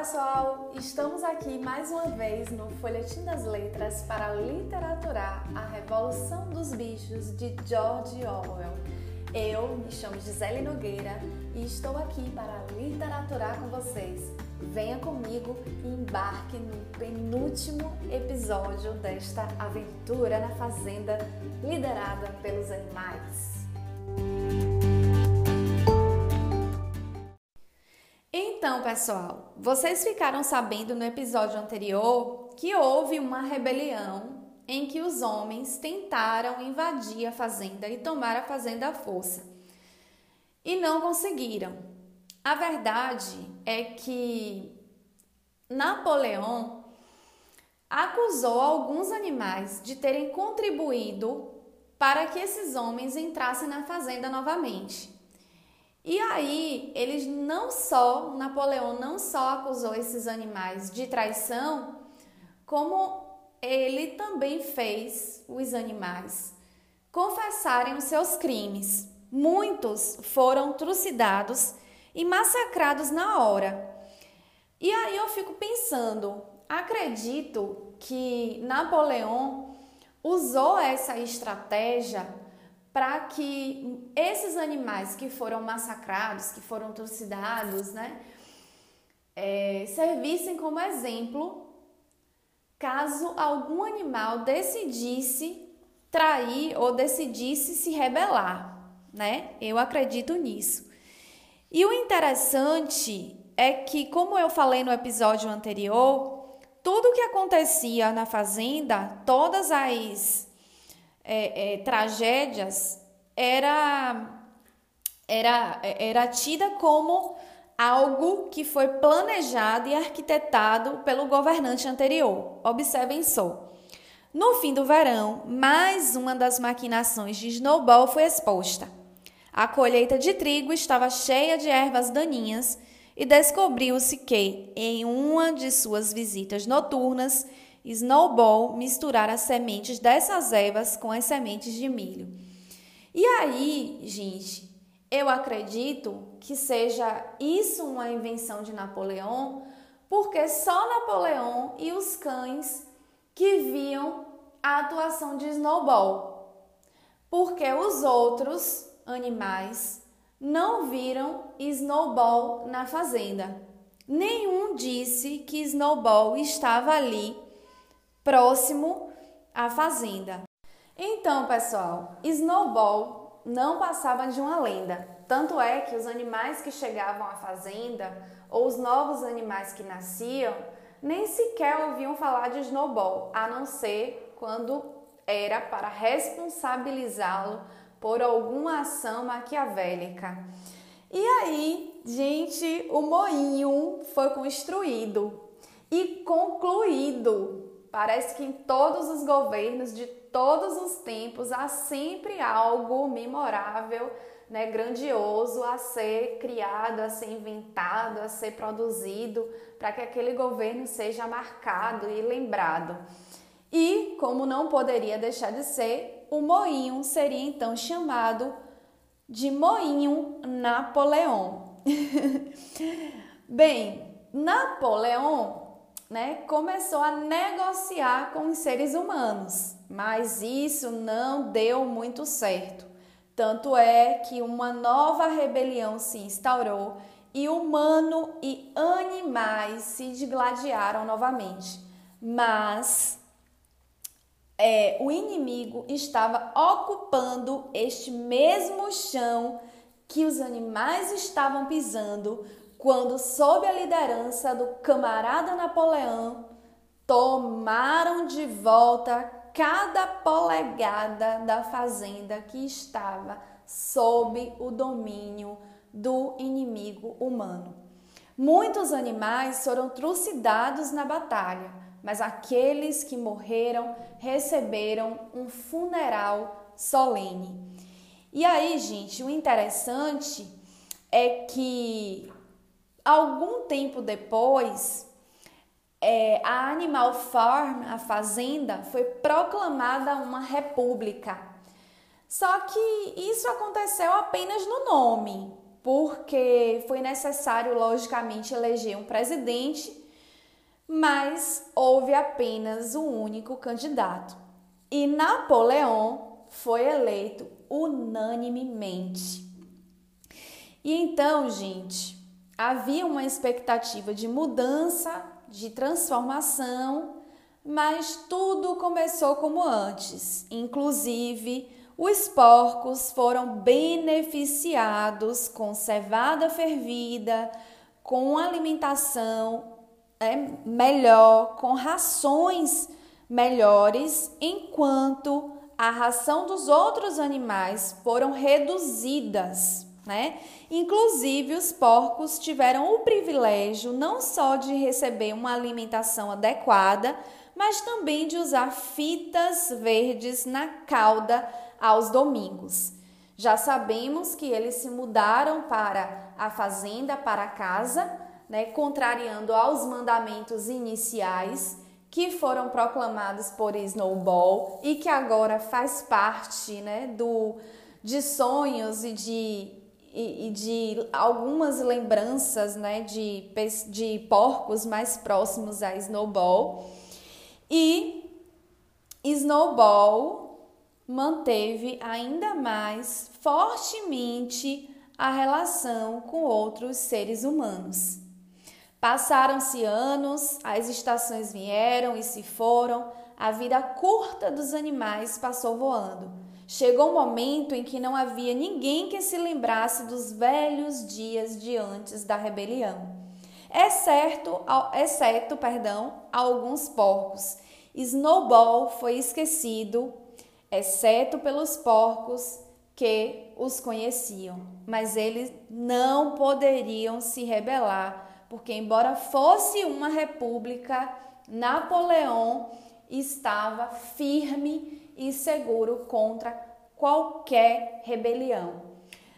pessoal! Estamos aqui mais uma vez no Folhetim das Letras para literaturar A Revolução dos Bichos de George Orwell. Eu me chamo Gisele Nogueira e estou aqui para literaturar com vocês. Venha comigo e embarque no penúltimo episódio desta aventura na fazenda liderada pelos animais. Então, pessoal, vocês ficaram sabendo no episódio anterior que houve uma rebelião em que os homens tentaram invadir a fazenda e tomar a fazenda à força. E não conseguiram. A verdade é que Napoleão acusou alguns animais de terem contribuído para que esses homens entrassem na fazenda novamente. E aí, eles não só, Napoleão não só acusou esses animais de traição, como ele também fez os animais confessarem os seus crimes. Muitos foram trucidados e massacrados na hora. E aí eu fico pensando, acredito que Napoleão usou essa estratégia para que esses animais que foram massacrados, que foram trucidados, né, é, servissem como exemplo caso algum animal decidisse trair ou decidisse se rebelar, né? Eu acredito nisso. E o interessante é que, como eu falei no episódio anterior, tudo que acontecia na fazenda, todas as é, é, tragédias era, era, era tida como algo que foi planejado e arquitetado pelo governante anterior. Observem só. No fim do verão, mais uma das maquinações de Snowball foi exposta. A colheita de trigo estava cheia de ervas daninhas e descobriu-se que, em uma de suas visitas noturnas, Snowball misturar as sementes dessas ervas com as sementes de milho. E aí, gente, eu acredito que seja isso uma invenção de Napoleão, porque só Napoleão e os cães que viam a atuação de Snowball, porque os outros animais não viram Snowball na fazenda. Nenhum disse que Snowball estava ali próximo à fazenda. Então, pessoal, Snowball não passava de uma lenda. Tanto é que os animais que chegavam à fazenda ou os novos animais que nasciam nem sequer ouviam falar de Snowball, a não ser quando era para responsabilizá-lo por alguma ação maquiavélica. E aí, gente, o moinho foi construído e concluído Parece que em todos os governos de todos os tempos há sempre algo memorável, né, grandioso a ser criado, a ser inventado, a ser produzido, para que aquele governo seja marcado e lembrado. E, como não poderia deixar de ser, o moinho seria então chamado de moinho Napoleão. Bem, Napoleão né, começou a negociar com os seres humanos, mas isso não deu muito certo. Tanto é que uma nova rebelião se instaurou e humano e animais se digladiaram novamente. Mas é, o inimigo estava ocupando este mesmo chão que os animais estavam pisando quando, sob a liderança do camarada Napoleão, tomaram de volta cada polegada da fazenda que estava sob o domínio do inimigo humano. Muitos animais foram trucidados na batalha, mas aqueles que morreram receberam um funeral solene. E aí, gente, o interessante é que Algum tempo depois, é, a Animal Farm, a fazenda, foi proclamada uma república. Só que isso aconteceu apenas no nome. porque foi necessário, logicamente, eleger um presidente, mas houve apenas um único candidato. E Napoleão foi eleito unanimemente. E então, gente, havia uma expectativa de mudança, de transformação, mas tudo começou como antes. Inclusive, os porcos foram beneficiados com cevada fervida, com alimentação é, melhor, com rações melhores, enquanto a ração dos outros animais foram reduzidas, né? Inclusive, os porcos tiveram o privilégio não só de receber uma alimentação adequada, mas também de usar fitas verdes na cauda aos domingos. Já sabemos que eles se mudaram para a fazenda, para a casa, né, contrariando aos mandamentos iniciais que foram proclamados por Snowball e que agora faz parte né, do, de sonhos e de, e, e de algumas lembranças né, de, de porcos mais próximos a Snowball. E Snowball manteve ainda mais fortemente a relação com outros seres humanos. Passaram-se anos, as estações vieram e se foram, a vida curta dos animais passou voando. Chegou um momento em que não havia ninguém que se lembrasse dos velhos dias de antes da rebelião, exceto, exceto perdão, alguns porcos. Snowball foi esquecido exceto pelos porcos que os conheciam. Mas eles não poderiam se rebelar, porque, embora fosse uma república, Napoleão estava firme e seguro contra qualquer rebelião.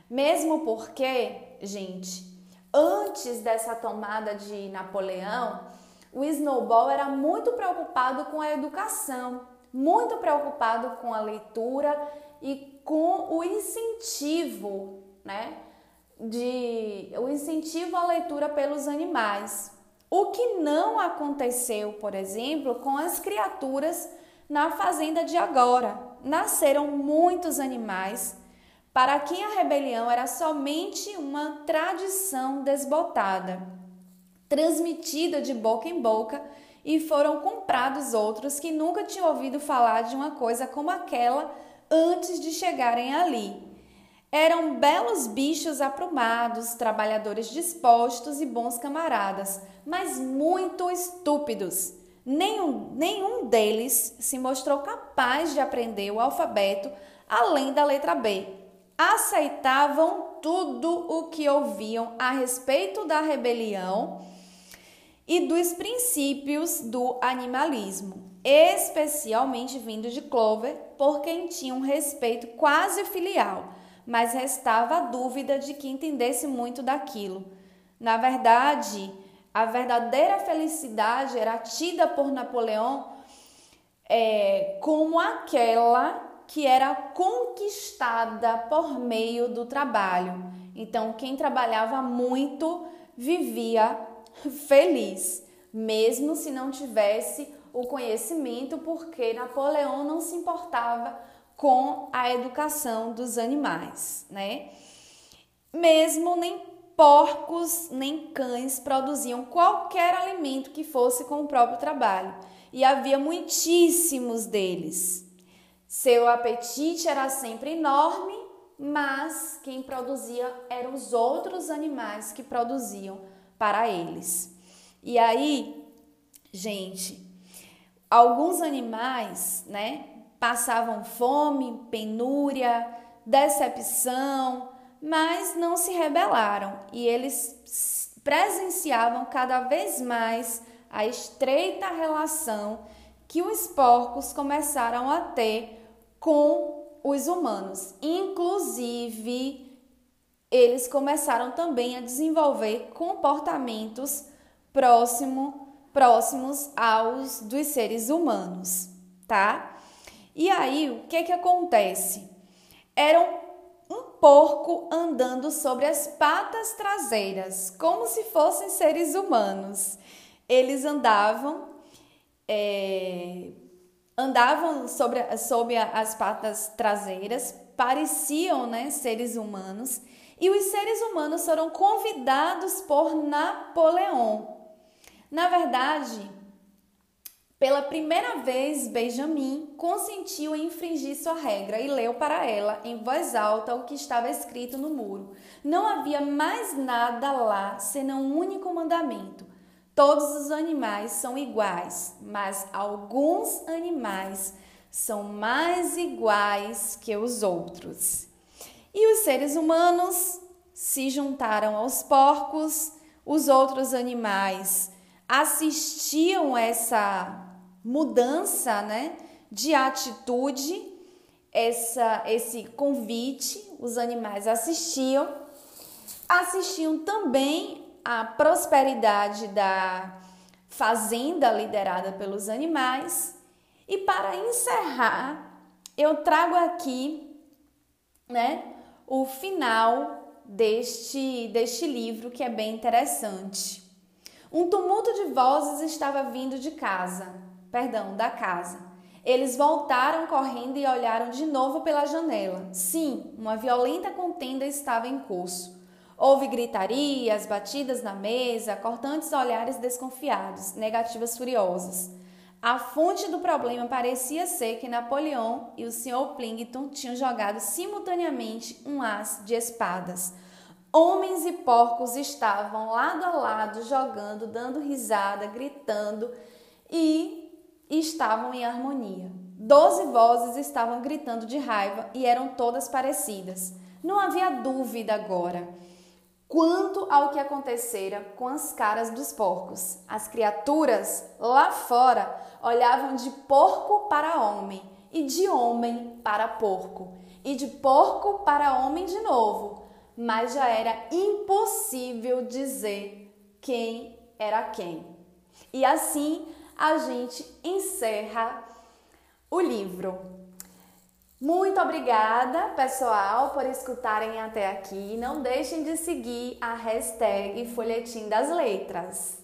Mesmo porque, gente, antes dessa tomada de Napoleão, o Snowball era muito preocupado com a educação muito preocupado com a leitura e com o incentivo, né? De o incentivo à leitura pelos animais. O que não aconteceu, por exemplo, com as criaturas na fazenda de agora. Nasceram muitos animais para quem a rebelião era somente uma tradição desbotada, transmitida de boca em boca e foram comprados outros que nunca tinham ouvido falar de uma coisa como aquela antes de chegarem ali. Eram belos bichos aprumados, trabalhadores dispostos e bons camaradas, mas muito estúpidos. Nenhum, nenhum deles se mostrou capaz de aprender o alfabeto além da letra B. Aceitavam tudo o que ouviam a respeito da rebelião e dos princípios do animalismo, especialmente vindo de Clover, por quem tinha um respeito quase filial, mas restava a dúvida de que entendesse muito daquilo. Na verdade, a verdadeira felicidade era tida por Napoleão é, como aquela que era conquistada por meio do trabalho. Então, quem trabalhava muito vivia feliz, mesmo se não tivesse o conhecimento, porque Napoleão não se importava com a educação dos animais, né? Mesmo nem porcos nem cães produziam qualquer alimento que fosse com o próprio trabalho, e havia muitíssimos deles. Seu apetite era sempre enorme, mas quem produzia eram os outros animais que produziam para eles. E aí, gente, alguns animais, né, passavam fome, penúria, decepção, mas não se rebelaram e eles presenciavam cada vez mais a estreita relação que os porcos começaram a ter com os humanos, inclusive eles começaram também a desenvolver comportamentos próximo, próximos aos dos seres humanos, tá? E aí, o que que acontece? Eram porco andando sobre as patas traseiras, como se fossem seres humanos. Eles andavam, é, andavam sobre, sobre as patas traseiras, pareciam né, seres humanos, e os seres humanos foram convidados por Napoleão. Na verdade, pela primeira vez, Benjamin consentiu em infringir sua regra e leu para ela, em voz alta, o que estava escrito no muro. Não havia mais nada lá senão um único mandamento. Todos os animais são iguais, mas alguns animais são mais iguais que os outros. E os seres humanos se juntaram aos porcos, os outros animais assistiam essa mudança, né, de atitude, essa esse convite, os animais assistiam, assistiam também a prosperidade da fazenda liderada pelos animais. E para encerrar, eu trago aqui, né, o final deste deste livro que é bem interessante. Um tumulto de vozes estava vindo de casa perdão, da casa. Eles voltaram correndo e olharam de novo pela janela. Sim, uma violenta contenda estava em curso. Houve gritarias, batidas na mesa, cortantes olhares desconfiados, negativas furiosas. A fonte do problema parecia ser que Napoleão e o Sr. Plington tinham jogado simultaneamente um as de espadas. Homens e porcos estavam lado a lado jogando, dando risada, gritando e e estavam em harmonia. Doze vozes estavam gritando de raiva e eram todas parecidas. Não havia dúvida agora quanto ao que acontecera com as caras dos porcos. As criaturas lá fora olhavam de porco para homem e de homem para porco e de porco para homem de novo, mas já era impossível dizer quem era quem. E assim a gente encerra o livro. Muito obrigada, pessoal, por escutarem até aqui. Não deixem de seguir a hashtag Folhetim das Letras.